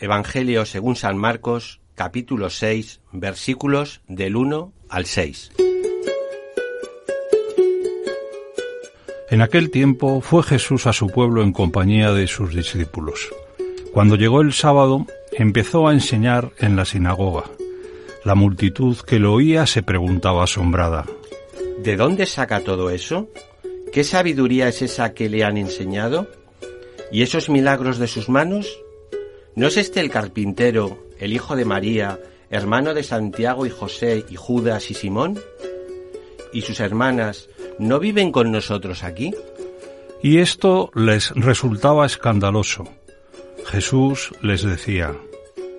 Evangelio según San Marcos, capítulo 6, versículos del 1 al 6. En aquel tiempo fue Jesús a su pueblo en compañía de sus discípulos. Cuando llegó el sábado, empezó a enseñar en la sinagoga. La multitud que lo oía se preguntaba asombrada. ¿De dónde saca todo eso? ¿Qué sabiduría es esa que le han enseñado? ¿Y esos milagros de sus manos? ¿No es este el carpintero, el hijo de María, hermano de Santiago y José y Judas y Simón? ¿Y sus hermanas no viven con nosotros aquí? Y esto les resultaba escandaloso. Jesús les decía,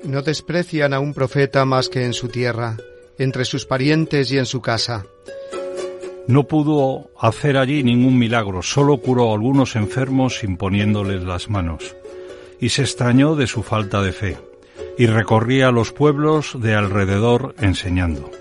No desprecian a un profeta más que en su tierra, entre sus parientes y en su casa. No pudo hacer allí ningún milagro, solo curó a algunos enfermos imponiéndoles las manos y se extrañó de su falta de fe, y recorría los pueblos de alrededor enseñando.